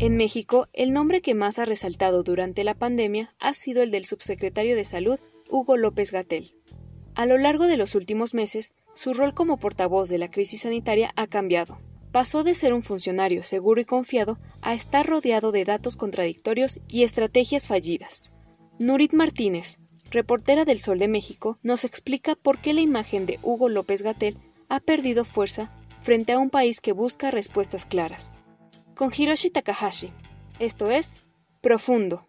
En México, el nombre que más ha resaltado durante la pandemia ha sido el del subsecretario de Salud, Hugo López Gatel. A lo largo de los últimos meses, su rol como portavoz de la crisis sanitaria ha cambiado. Pasó de ser un funcionario seguro y confiado a estar rodeado de datos contradictorios y estrategias fallidas. Nurit Martínez, reportera del Sol de México, nos explica por qué la imagen de Hugo López Gatel ha perdido fuerza frente a un país que busca respuestas claras con Hiroshi Takahashi. Esto es Profundo.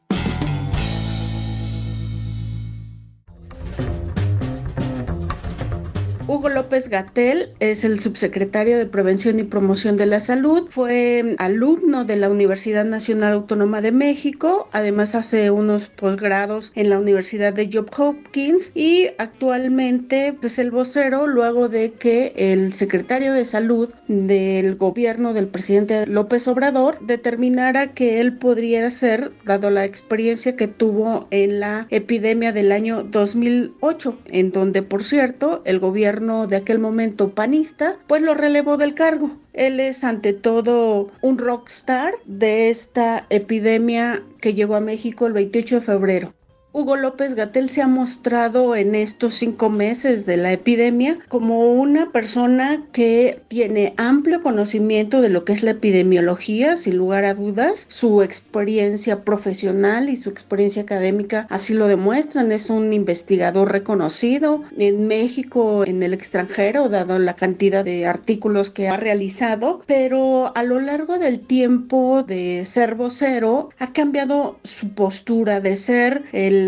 Hugo López Gatel es el subsecretario de Prevención y Promoción de la Salud. Fue alumno de la Universidad Nacional Autónoma de México. Además hace unos posgrados en la Universidad de Johns Hopkins y actualmente es el vocero luego de que el secretario de Salud del gobierno del presidente López Obrador determinara que él podría ser, dado la experiencia que tuvo en la epidemia del año 2008, en donde, por cierto, el gobierno de aquel momento panista, pues lo relevó del cargo. Él es ante todo un rockstar de esta epidemia que llegó a México el 28 de febrero. Hugo López Gatel se ha mostrado en estos cinco meses de la epidemia como una persona que tiene amplio conocimiento de lo que es la epidemiología, sin lugar a dudas. Su experiencia profesional y su experiencia académica así lo demuestran. Es un investigador reconocido en México, en el extranjero, dado la cantidad de artículos que ha realizado, pero a lo largo del tiempo de ser vocero ha cambiado su postura de ser el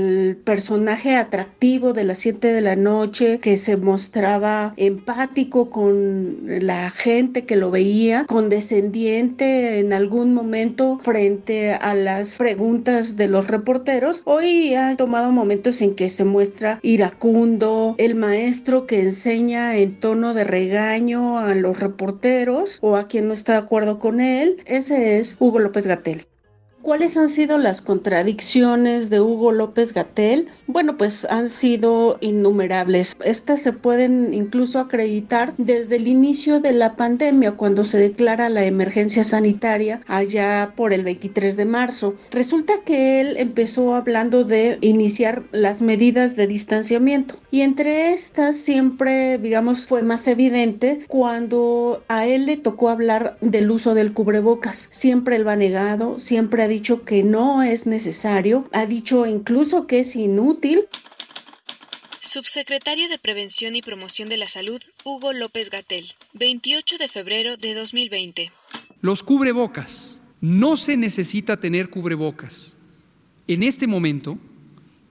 personaje atractivo de las 7 de la noche que se mostraba empático con la gente que lo veía, condescendiente en algún momento frente a las preguntas de los reporteros. Hoy ha tomado momentos en que se muestra iracundo, el maestro que enseña en tono de regaño a los reporteros o a quien no está de acuerdo con él. Ese es Hugo López Gatel. ¿Cuáles han sido las contradicciones de Hugo López Gatel? Bueno, pues han sido innumerables. Estas se pueden incluso acreditar desde el inicio de la pandemia, cuando se declara la emergencia sanitaria allá por el 23 de marzo. Resulta que él empezó hablando de iniciar las medidas de distanciamiento y entre estas siempre, digamos, fue más evidente cuando a él le tocó hablar del uso del cubrebocas. Siempre él va negado, siempre ha dicho que no es necesario, ha dicho incluso que es inútil. Subsecretario de Prevención y Promoción de la Salud, Hugo López Gatel, 28 de febrero de 2020. Los cubrebocas. No se necesita tener cubrebocas en este momento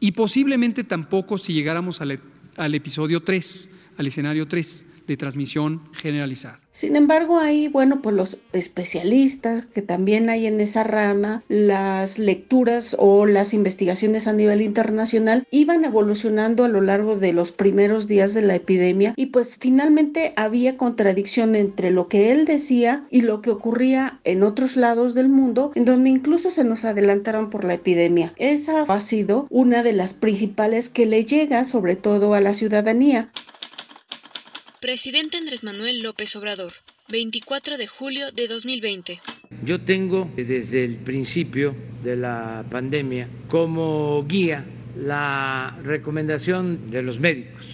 y posiblemente tampoco si llegáramos al, al episodio 3, al escenario 3 de transmisión generalizada. Sin embargo, hay, bueno, pues los especialistas que también hay en esa rama, las lecturas o las investigaciones a nivel internacional iban evolucionando a lo largo de los primeros días de la epidemia y pues finalmente había contradicción entre lo que él decía y lo que ocurría en otros lados del mundo, en donde incluso se nos adelantaron por la epidemia. Esa ha sido una de las principales que le llega sobre todo a la ciudadanía. Presidente Andrés Manuel López Obrador, 24 de julio de 2020. Yo tengo desde el principio de la pandemia como guía la recomendación de los médicos.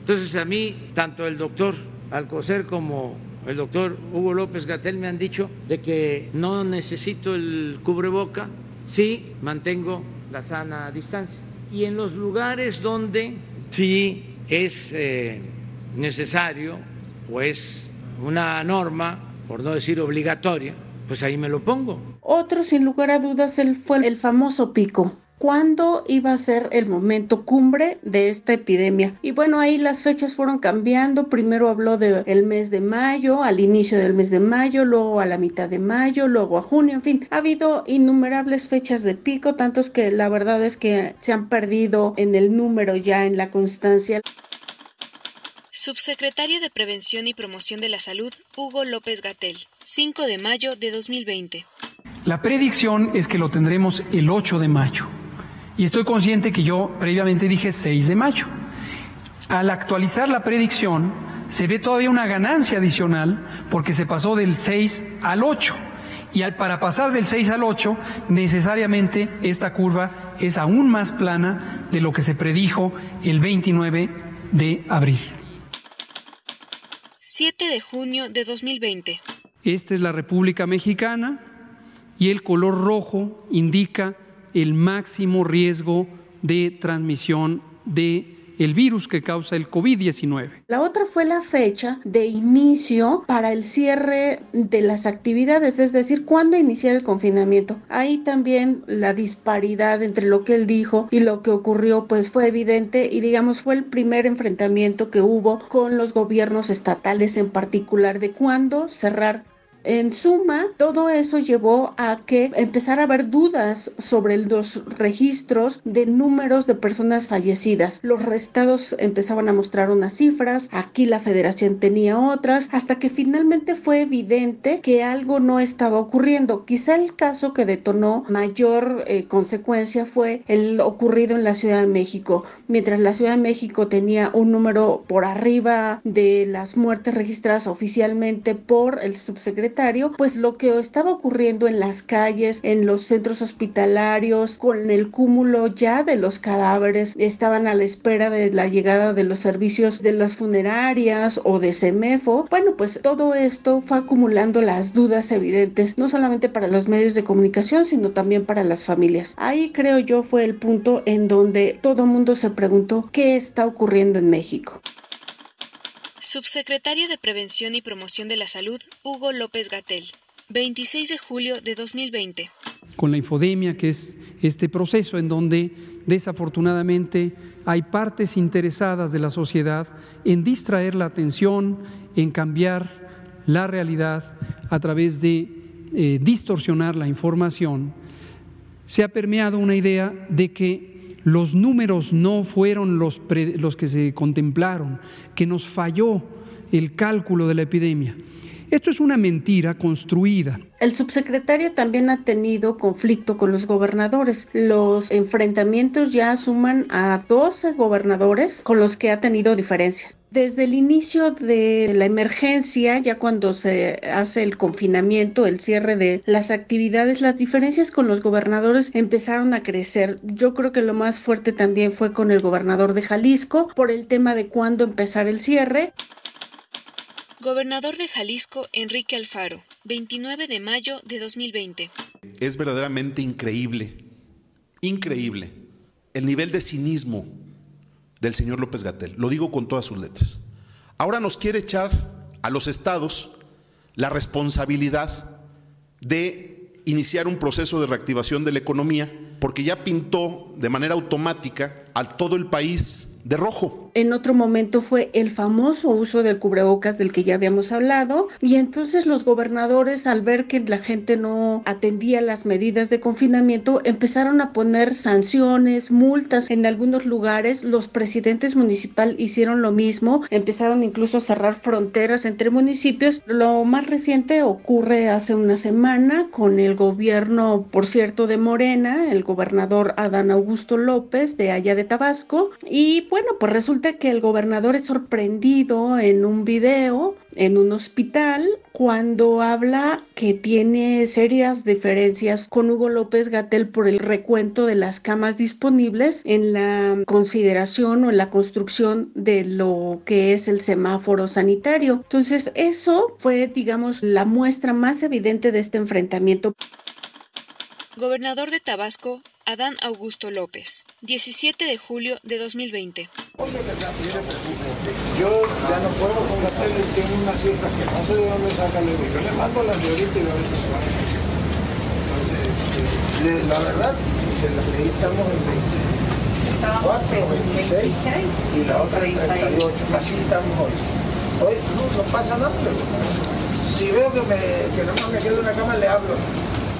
Entonces a mí, tanto el doctor Alcocer como el doctor Hugo López Gatel me han dicho de que no necesito el cubreboca, sí mantengo la sana distancia. Y en los lugares donde sí es... Eh, necesario o es una norma, por no decir obligatoria, pues ahí me lo pongo. Otro, sin lugar a dudas, fue el famoso pico cuándo iba a ser el momento cumbre de esta epidemia. Y bueno, ahí las fechas fueron cambiando. Primero habló del mes de mayo, al inicio del mes de mayo, luego a la mitad de mayo, luego a junio, en fin, ha habido innumerables fechas de pico, tantos que la verdad es que se han perdido en el número ya en la constancia. Subsecretario de Prevención y Promoción de la Salud, Hugo López Gatel, 5 de mayo de 2020. La predicción es que lo tendremos el 8 de mayo. Y estoy consciente que yo previamente dije 6 de mayo. Al actualizar la predicción, se ve todavía una ganancia adicional porque se pasó del 6 al 8. Y al, para pasar del 6 al 8, necesariamente esta curva es aún más plana de lo que se predijo el 29 de abril. 7 de junio de 2020. Esta es la República Mexicana y el color rojo indica el máximo riesgo de transmisión de el virus que causa el COVID-19. La otra fue la fecha de inicio para el cierre de las actividades, es decir, cuándo iniciar el confinamiento. Ahí también la disparidad entre lo que él dijo y lo que ocurrió pues fue evidente y digamos fue el primer enfrentamiento que hubo con los gobiernos estatales en particular de cuándo cerrar en suma, todo eso llevó a que empezara a haber dudas sobre los registros de números de personas fallecidas. Los restados empezaban a mostrar unas cifras, aquí la federación tenía otras, hasta que finalmente fue evidente que algo no estaba ocurriendo. Quizá el caso que detonó mayor eh, consecuencia fue el ocurrido en la Ciudad de México. Mientras la Ciudad de México tenía un número por arriba de las muertes registradas oficialmente por el subsecretario, pues lo que estaba ocurriendo en las calles, en los centros hospitalarios, con el cúmulo ya de los cadáveres, estaban a la espera de la llegada de los servicios de las funerarias o de CEMEFO. Bueno, pues todo esto fue acumulando las dudas evidentes, no solamente para los medios de comunicación, sino también para las familias. Ahí creo yo fue el punto en donde todo mundo se preguntó qué está ocurriendo en México. Subsecretario de Prevención y Promoción de la Salud, Hugo López Gatel, 26 de julio de 2020. Con la infodemia, que es este proceso en donde desafortunadamente hay partes interesadas de la sociedad en distraer la atención, en cambiar la realidad a través de eh, distorsionar la información, se ha permeado una idea de que los números no fueron los, los que se contemplaron, que nos falló el cálculo de la epidemia. Esto es una mentira construida. El subsecretario también ha tenido conflicto con los gobernadores. Los enfrentamientos ya suman a 12 gobernadores con los que ha tenido diferencias. Desde el inicio de la emergencia, ya cuando se hace el confinamiento, el cierre de las actividades, las diferencias con los gobernadores empezaron a crecer. Yo creo que lo más fuerte también fue con el gobernador de Jalisco por el tema de cuándo empezar el cierre. Gobernador de Jalisco, Enrique Alfaro, 29 de mayo de 2020. Es verdaderamente increíble, increíble, el nivel de cinismo del señor López Gatel. Lo digo con todas sus letras. Ahora nos quiere echar a los estados la responsabilidad de iniciar un proceso de reactivación de la economía porque ya pintó de manera automática a todo el país de rojo en otro momento fue el famoso uso del cubrebocas del que ya habíamos hablado. Y entonces los gobernadores al ver que la gente no atendía las medidas de confinamiento empezaron a poner sanciones, multas. En algunos lugares, los presidentes municipal hicieron lo mismo, empezaron incluso a cerrar fronteras entre municipios. Lo más reciente ocurre hace una semana con el gobierno, por cierto, de Morena, el gobernador Adán Augusto López de allá de Tabasco. Y bueno, pues resulta que el gobernador es sorprendido en un video en un hospital cuando habla que tiene serias diferencias con Hugo López Gatel por el recuento de las camas disponibles en la consideración o en la construcción de lo que es el semáforo sanitario. Entonces, eso fue, digamos, la muestra más evidente de este enfrentamiento. Gobernador de Tabasco, Adán Augusto López, 17 de julio de 2020. Yo ya no puedo con la tele, tengo una cifra que no sé de dónde saca el Yo le mando la de ahorita y la ahorita se va. La verdad, se las leí, estamos en 24, 26 y la otra en 38, así estamos hoy. Hoy no, no pasa nada, si veo que, me, que no me quedo en una cama, le hablo.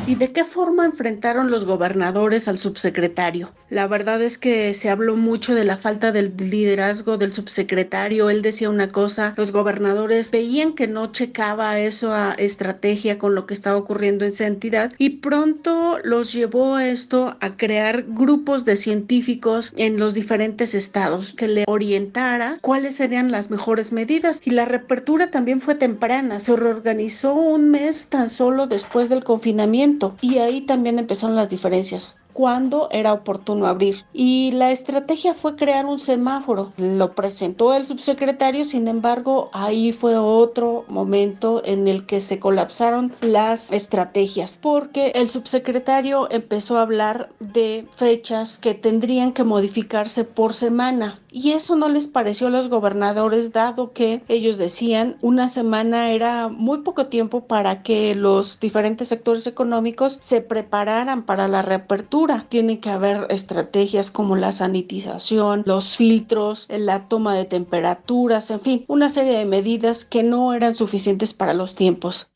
¿Y de qué forma enfrentaron los gobernadores al subsecretario? La verdad es que se habló mucho de la falta del liderazgo del subsecretario. Él decía una cosa, los gobernadores veían que no checaba eso a estrategia con lo que estaba ocurriendo en esa entidad y pronto los llevó a esto a crear grupos de científicos en los diferentes estados que le orientara cuáles serían las mejores medidas. Y la reapertura también fue temprana. Se reorganizó un mes tan solo después del confinamiento y ahí también empezaron las diferencias cuándo era oportuno abrir. Y la estrategia fue crear un semáforo. Lo presentó el subsecretario, sin embargo, ahí fue otro momento en el que se colapsaron las estrategias, porque el subsecretario empezó a hablar de fechas que tendrían que modificarse por semana. Y eso no les pareció a los gobernadores, dado que ellos decían una semana era muy poco tiempo para que los diferentes sectores económicos se prepararan para la reapertura tiene que haber estrategias como la sanitización, los filtros, la toma de temperaturas, en fin, una serie de medidas que no eran suficientes para los tiempos.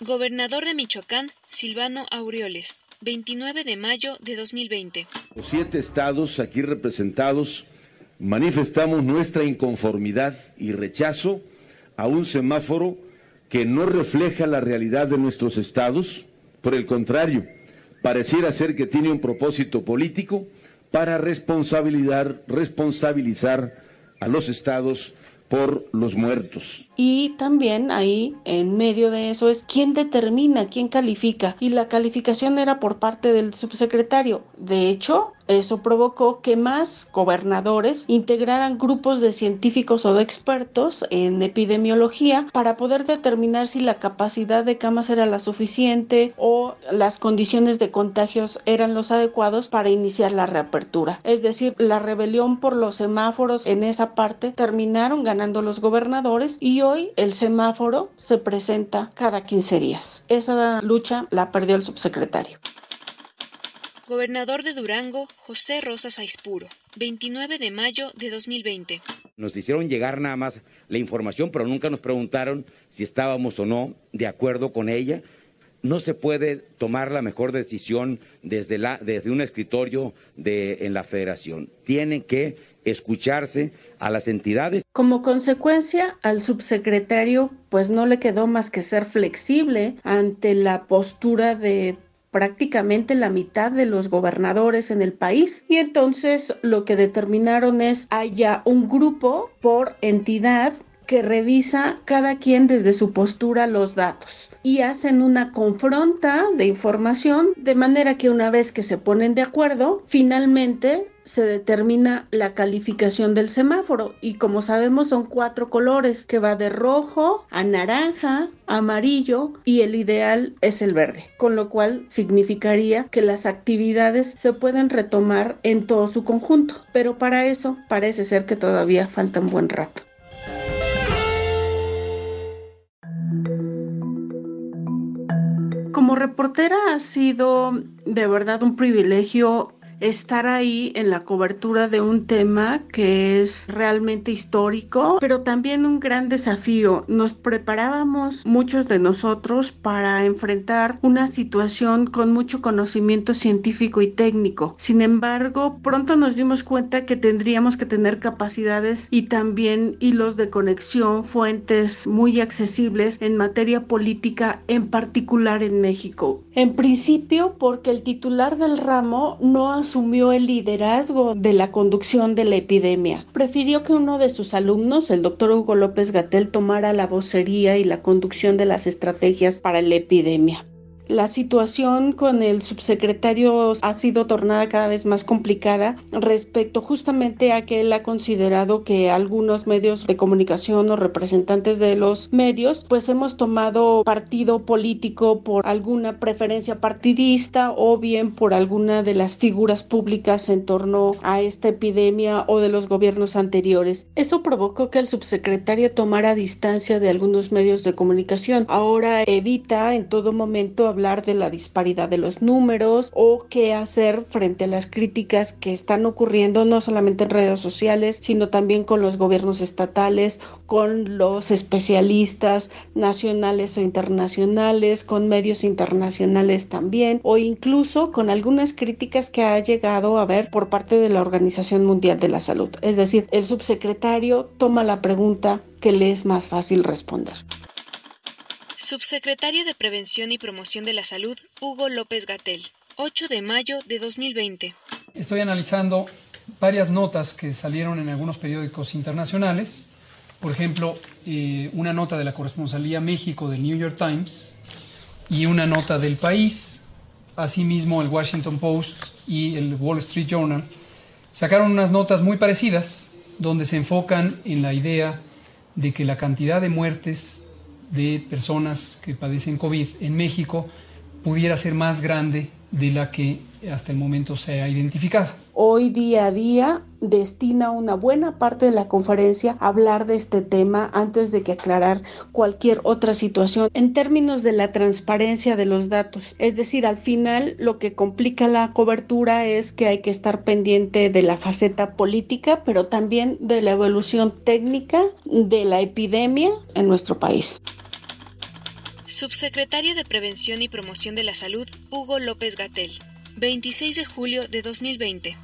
Gobernador de Michoacán, Silvano Aureoles, 29 de mayo de 2020. Los siete estados aquí representados manifestamos nuestra inconformidad y rechazo a un semáforo que no refleja la realidad de nuestros estados, por el contrario, pareciera ser que tiene un propósito político para responsabilizar, responsabilizar a los estados por los muertos. Y también ahí, en medio de eso, es quién determina, quién califica. Y la calificación era por parte del subsecretario. De hecho, eso provocó que más gobernadores integraran grupos de científicos o de expertos en epidemiología para poder determinar si la capacidad de camas era la suficiente o las condiciones de contagios eran los adecuados para iniciar la reapertura. Es decir, la rebelión por los semáforos en esa parte terminaron ganando los gobernadores y hoy el semáforo se presenta cada 15 días. Esa lucha la perdió el subsecretario. Gobernador de Durango, José Rosas Aispuro, 29 de mayo de 2020. Nos hicieron llegar nada más la información, pero nunca nos preguntaron si estábamos o no de acuerdo con ella. No se puede tomar la mejor decisión desde, la, desde un escritorio de, en la federación. Tienen que escucharse a las entidades. Como consecuencia, al subsecretario pues no le quedó más que ser flexible ante la postura de prácticamente la mitad de los gobernadores en el país. Y entonces lo que determinaron es haya un grupo por entidad que revisa cada quien desde su postura los datos y hacen una confronta de información de manera que una vez que se ponen de acuerdo, finalmente se determina la calificación del semáforo y como sabemos son cuatro colores que va de rojo a naranja, amarillo y el ideal es el verde, con lo cual significaría que las actividades se pueden retomar en todo su conjunto, pero para eso parece ser que todavía falta un buen rato. Como reportera ha sido de verdad un privilegio estar ahí en la cobertura de un tema que es realmente histórico, pero también un gran desafío. Nos preparábamos muchos de nosotros para enfrentar una situación con mucho conocimiento científico y técnico. Sin embargo, pronto nos dimos cuenta que tendríamos que tener capacidades y también hilos de conexión, fuentes muy accesibles en materia política, en particular en México. En principio, porque el titular del ramo no ha asumió el liderazgo de la conducción de la epidemia. Prefirió que uno de sus alumnos, el doctor Hugo López Gatel, tomara la vocería y la conducción de las estrategias para la epidemia. La situación con el subsecretario ha sido tornada cada vez más complicada respecto justamente a que él ha considerado que algunos medios de comunicación o representantes de los medios pues hemos tomado partido político por alguna preferencia partidista o bien por alguna de las figuras públicas en torno a esta epidemia o de los gobiernos anteriores. Eso provocó que el subsecretario tomara distancia de algunos medios de comunicación. Ahora evita en todo momento hablar hablar de la disparidad de los números o qué hacer frente a las críticas que están ocurriendo no solamente en redes sociales, sino también con los gobiernos estatales, con los especialistas nacionales o internacionales, con medios internacionales también, o incluso con algunas críticas que ha llegado a ver por parte de la Organización Mundial de la Salud. Es decir, el subsecretario toma la pregunta que le es más fácil responder. Subsecretario de Prevención y Promoción de la Salud, Hugo López Gatel, 8 de mayo de 2020. Estoy analizando varias notas que salieron en algunos periódicos internacionales. Por ejemplo, eh, una nota de la Corresponsalía México del New York Times y una nota del país. Asimismo, el Washington Post y el Wall Street Journal sacaron unas notas muy parecidas donde se enfocan en la idea de que la cantidad de muertes de personas que padecen COVID en México pudiera ser más grande de la que hasta el momento se ha identificado. Hoy día a día destina una buena parte de la conferencia a hablar de este tema antes de que aclarar cualquier otra situación en términos de la transparencia de los datos. Es decir, al final lo que complica la cobertura es que hay que estar pendiente de la faceta política, pero también de la evolución técnica de la epidemia en nuestro país. Subsecretario de Prevención y Promoción de la Salud, Hugo López Gatel, 26 de julio de 2020.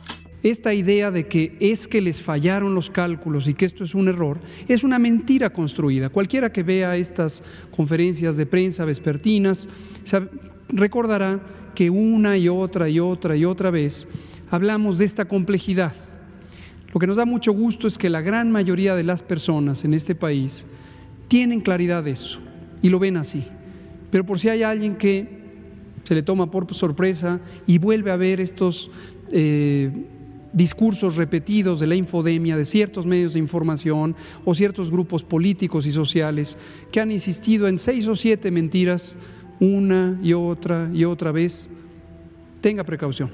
Esta idea de que es que les fallaron los cálculos y que esto es un error, es una mentira construida. Cualquiera que vea estas conferencias de prensa vespertinas recordará que una y otra y otra y otra vez hablamos de esta complejidad. Lo que nos da mucho gusto es que la gran mayoría de las personas en este país tienen claridad de eso y lo ven así. Pero por si hay alguien que se le toma por sorpresa y vuelve a ver estos eh, discursos repetidos de la infodemia de ciertos medios de información o ciertos grupos políticos y sociales que han insistido en seis o siete mentiras una y otra y otra vez, tenga precaución.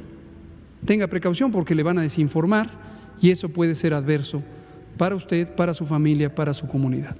Tenga precaución porque le van a desinformar y eso puede ser adverso para usted, para su familia, para su comunidad.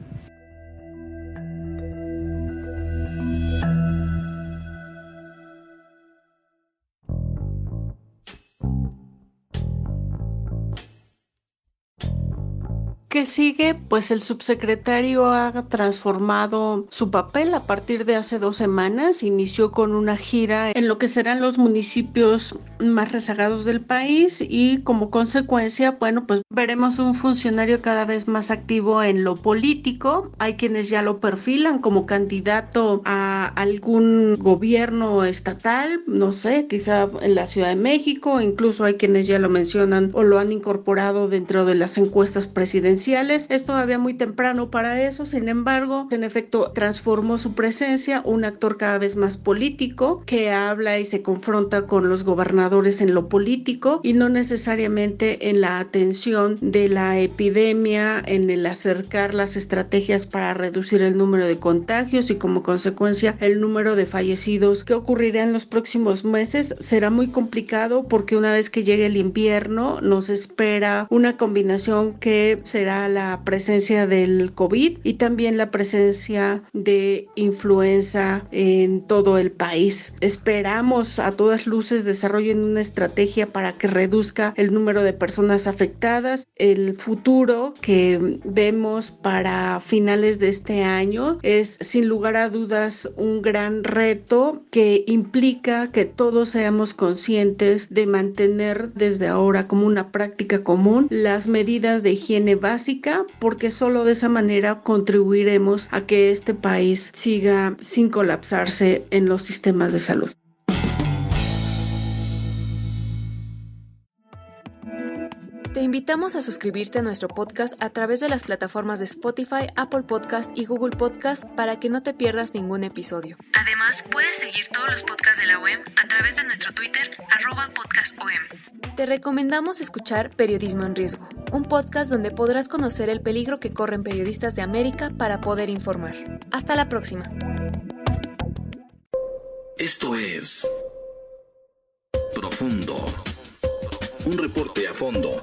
¿Qué sigue? Pues el subsecretario ha transformado su papel a partir de hace dos semanas. Inició con una gira en lo que serán los municipios más rezagados del país y como consecuencia, bueno, pues veremos un funcionario cada vez más activo en lo político. Hay quienes ya lo perfilan como candidato a algún gobierno estatal, no sé, quizá en la Ciudad de México, incluso hay quienes ya lo mencionan o lo han incorporado dentro de las encuestas presidenciales es todavía muy temprano para eso, sin embargo, en efecto transformó su presencia, un actor cada vez más político que habla y se confronta con los gobernadores en lo político y no necesariamente en la atención de la epidemia, en el acercar las estrategias para reducir el número de contagios y como consecuencia el número de fallecidos que ocurrirá en los próximos meses será muy complicado porque una vez que llegue el invierno nos espera una combinación que será la presencia del COVID y también la presencia de influenza en todo el país. Esperamos a todas luces desarrollen una estrategia para que reduzca el número de personas afectadas. El futuro que vemos para finales de este año es sin lugar a dudas un gran reto que implica que todos seamos conscientes de mantener desde ahora como una práctica común las medidas de higiene básica porque solo de esa manera contribuiremos a que este país siga sin colapsarse en los sistemas de salud. Te invitamos a suscribirte a nuestro podcast a través de las plataformas de Spotify, Apple Podcast y Google Podcast para que no te pierdas ningún episodio. Además, puedes seguir todos los podcasts de la OEM a través de nuestro Twitter, arroba podcastom. Te recomendamos escuchar Periodismo en Riesgo, un podcast donde podrás conocer el peligro que corren periodistas de América para poder informar. Hasta la próxima. Esto es Profundo. Un reporte a fondo